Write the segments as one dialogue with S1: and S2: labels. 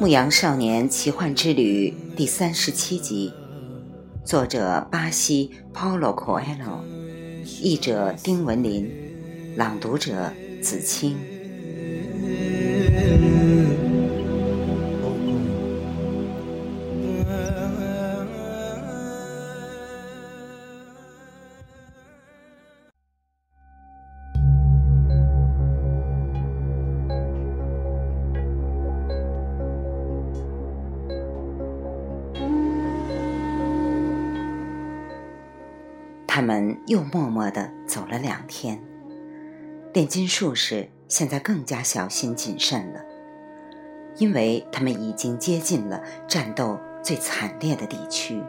S1: 牧羊少年奇幻之旅》第三十七集，作者巴西 Paulo Coelho，译者丁文林，朗读者子清。他们又默默地走了两天。炼金术士现在更加小心谨慎了，因为他们已经接近了战斗最惨烈的地区。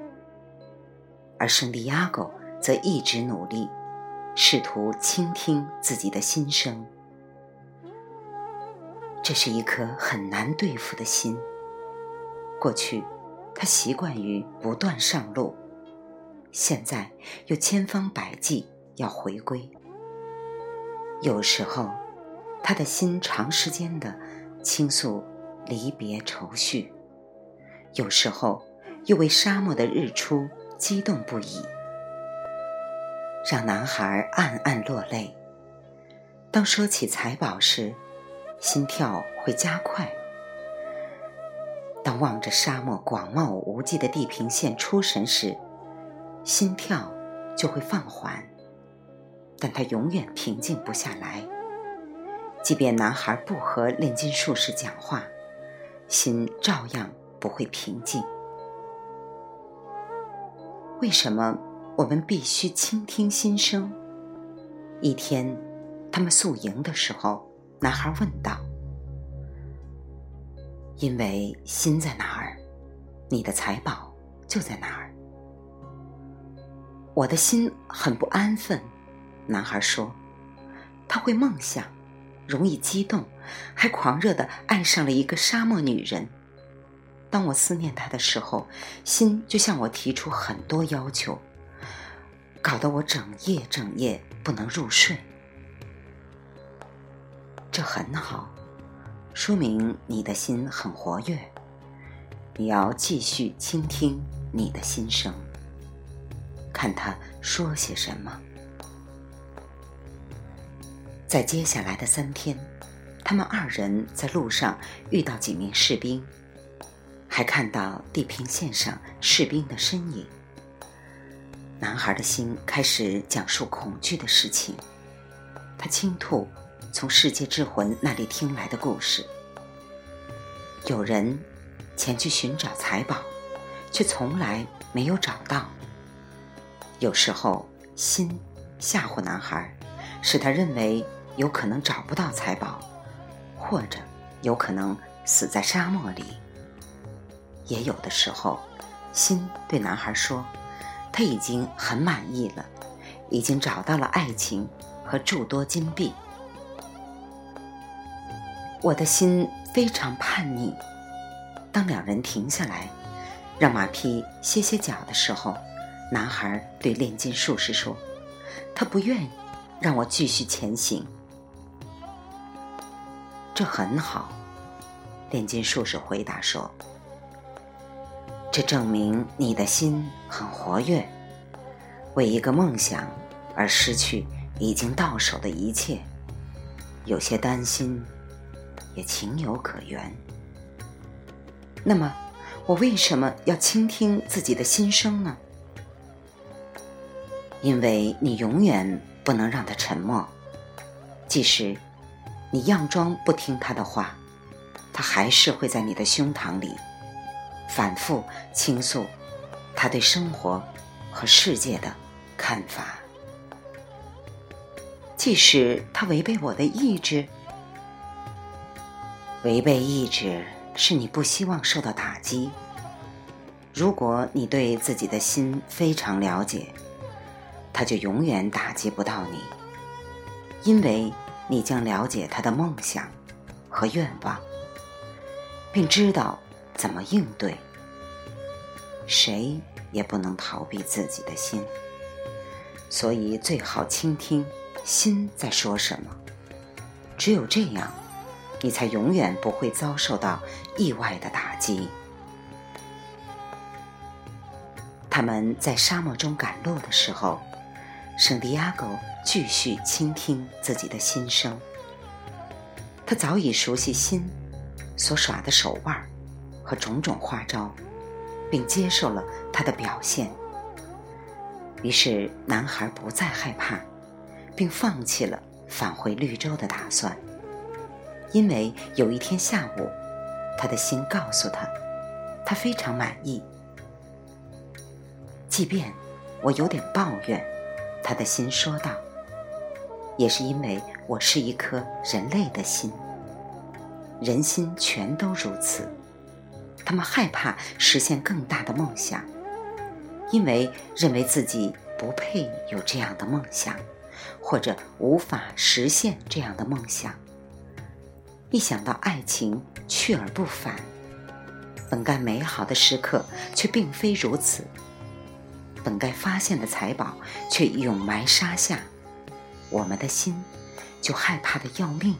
S1: 而圣地亚哥则一直努力，试图倾听自己的心声。这是一颗很难对付的心。过去，他习惯于不断上路。现在又千方百计要回归。有时候，他的心长时间的倾诉离别愁绪；有时候，又为沙漠的日出激动不已，让男孩暗暗落泪。当说起财宝时，心跳会加快；当望着沙漠广袤无际的地平线出神时，心跳就会放缓，但他永远平静不下来。即便男孩不和炼金术士讲话，心照样不会平静。为什么我们必须倾听心声？一天，他们宿营的时候，男孩问道：“因为心在哪儿，你的财宝就在哪儿。”我的心很不安分，男孩说：“他会梦想，容易激动，还狂热的爱上了一个沙漠女人。当我思念他的时候，心就向我提出很多要求，搞得我整夜整夜不能入睡。这很好，说明你的心很活跃。你要继续倾听你的心声。”看他说些什么。在接下来的三天，他们二人在路上遇到几名士兵，还看到地平线上士兵的身影。男孩的心开始讲述恐惧的事情，他倾吐从世界之魂那里听来的故事。有人前去寻找财宝，却从来没有找到。有时候，心吓唬男孩，使他认为有可能找不到财宝，或者有可能死在沙漠里。也有的时候，心对男孩说：“他已经很满意了，已经找到了爱情和诸多金币。”我的心非常叛逆。当两人停下来，让马匹歇歇脚的时候。男孩对炼金术士说：“他不愿让我继续前行。”这很好，炼金术士回答说：“这证明你的心很活跃，为一个梦想而失去已经到手的一切，有些担心，也情有可原。那么，我为什么要倾听自己的心声呢？”因为你永远不能让他沉默，即使你佯装不听他的话，他还是会在你的胸膛里反复倾诉他对生活和世界的看法。即使他违背我的意志，违背意志是你不希望受到打击。如果你对自己的心非常了解。他就永远打击不到你，因为你将了解他的梦想和愿望，并知道怎么应对。谁也不能逃避自己的心，所以最好倾听心在说什么。只有这样，你才永远不会遭受到意外的打击。他们在沙漠中赶路的时候，圣地亚哥继续倾听自己的心声。他早已熟悉心所耍的手腕和种种花招，并接受了他的表现。于是，男孩不再害怕，并放弃了返回绿洲的打算。因为有一天下午，他的心告诉他，他非常满意。即便我有点抱怨，他的心说道，也是因为我是一颗人类的心。人心全都如此，他们害怕实现更大的梦想。因为认为自己不配有这样的梦想，或者无法实现这样的梦想。一想到爱情去而不返，本该美好的时刻却并非如此，本该发现的财宝却永埋沙下，我们的心就害怕的要命。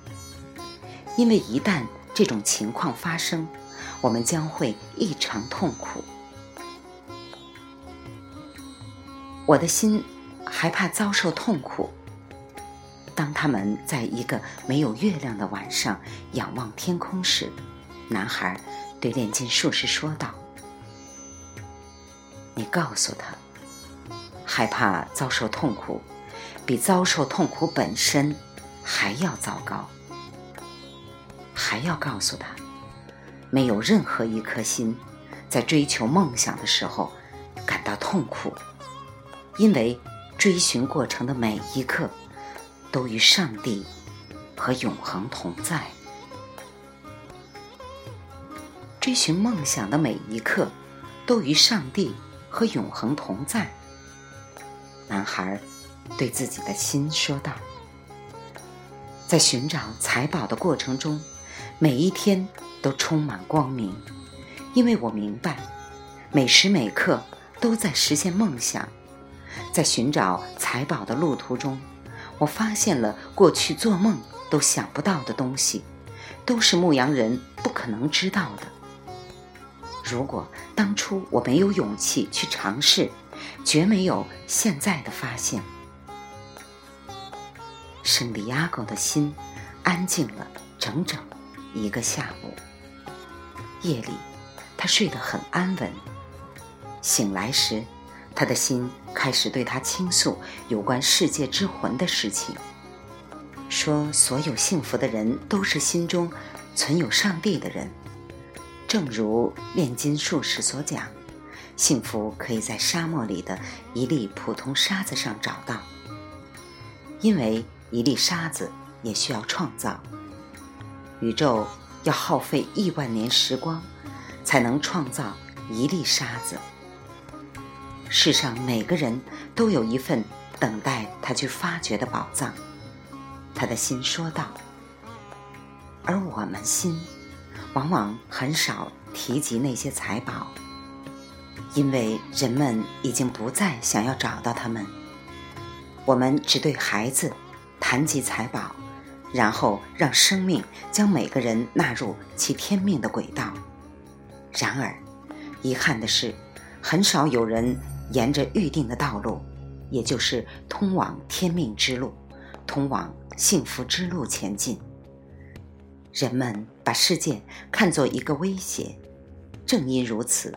S1: 因为一旦这种情况发生，我们将会异常痛苦。我的心还怕遭受痛苦。当他们在一个没有月亮的晚上仰望天空时，男孩对炼金术士说道：“你告诉他，害怕遭受痛苦，比遭受痛苦本身还要糟糕。还要告诉他，没有任何一颗心在追求梦想的时候感到痛苦。”因为追寻过程的每一刻，都与上帝和永恒同在；追寻梦想的每一刻，都与上帝和永恒同在。男孩对自己的心说道：“在寻找财宝的过程中，每一天都充满光明，因为我明白，每时每刻都在实现梦想。”在寻找财宝的路途中，我发现了过去做梦都想不到的东西，都是牧羊人不可能知道的。如果当初我没有勇气去尝试，绝没有现在的发现。圣地亚哥的心安静了整整一个下午。夜里，他睡得很安稳。醒来时，他的心开始对他倾诉有关世界之魂的事情，说所有幸福的人都是心中存有上帝的人。正如炼金术士所讲，幸福可以在沙漠里的一粒普通沙子上找到，因为一粒沙子也需要创造。宇宙要耗费亿万年时光，才能创造一粒沙子。世上每个人都有一份等待他去发掘的宝藏，他的心说道。而我们心，往往很少提及那些财宝，因为人们已经不再想要找到他们。我们只对孩子谈及财宝，然后让生命将每个人纳入其天命的轨道。然而，遗憾的是，很少有人。沿着预定的道路，也就是通往天命之路、通往幸福之路前进。人们把世界看作一个威胁，正因如此，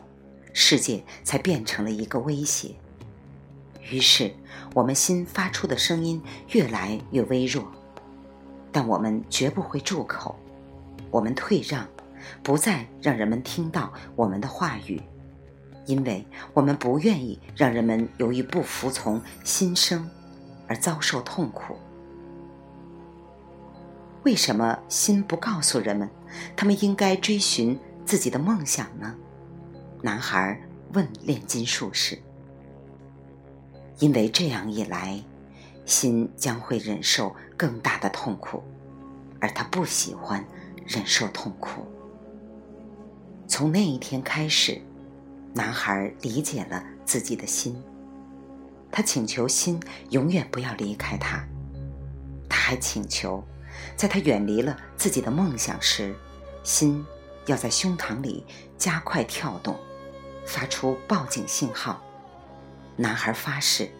S1: 世界才变成了一个威胁。于是，我们心发出的声音越来越微弱，但我们绝不会住口。我们退让，不再让人们听到我们的话语。因为我们不愿意让人们由于不服从心声而遭受痛苦。为什么心不告诉人们，他们应该追寻自己的梦想呢？男孩问炼金术士。因为这样一来，心将会忍受更大的痛苦，而他不喜欢忍受痛苦。从那一天开始。男孩理解了自己的心，他请求心永远不要离开他。他还请求在他远离了自己的梦想时，心要在胸膛里加快跳动，发出报警信号。男孩发誓，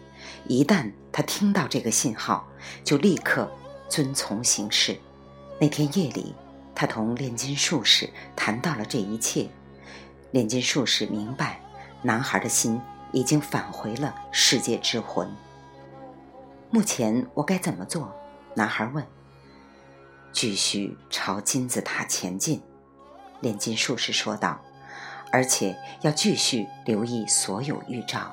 S1: 一旦他听到这个信号，就立刻遵从行事。那天夜里，他同炼金术士谈到了这一切。炼金术士明白，男孩的心已经返回了世界之魂。目前我该怎么做？男孩问。继续朝金字塔前进，炼金术士说道，而且要继续留意所有预兆。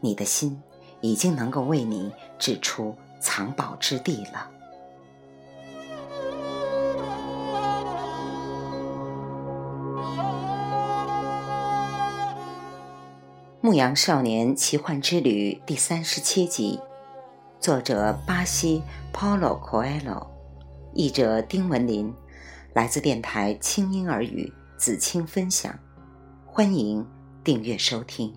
S1: 你的心已经能够为你指出藏宝之地了。《牧羊少年奇幻之旅》第三十七集，作者巴西 Paulo Coelho，译者丁文林，来自电台轻音耳语子青分享，欢迎订阅收听。